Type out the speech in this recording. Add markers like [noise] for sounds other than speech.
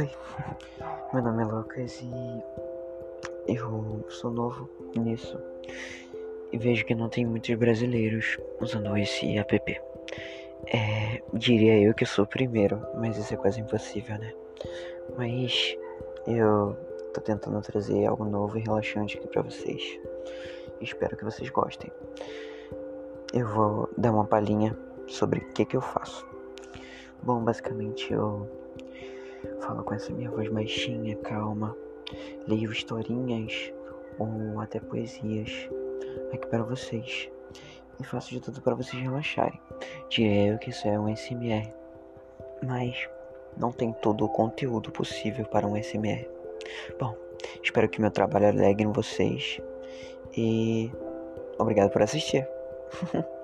Oi, meu nome é Lucas e eu sou novo nisso e vejo que não tem muitos brasileiros usando esse app. É, diria eu que sou o primeiro, mas isso é quase impossível, né? Mas eu tô tentando trazer algo novo e relaxante aqui pra vocês. Espero que vocês gostem. Eu vou dar uma palhinha sobre o que que eu faço. Bom, basicamente eu falo com essa minha voz baixinha, calma, leio historinhas ou até poesias aqui para vocês e faço de tudo para vocês relaxarem. Direi que isso é um SMR, mas não tem todo o conteúdo possível para um SMR. Bom, espero que meu trabalho alegre em vocês e obrigado por assistir. [laughs]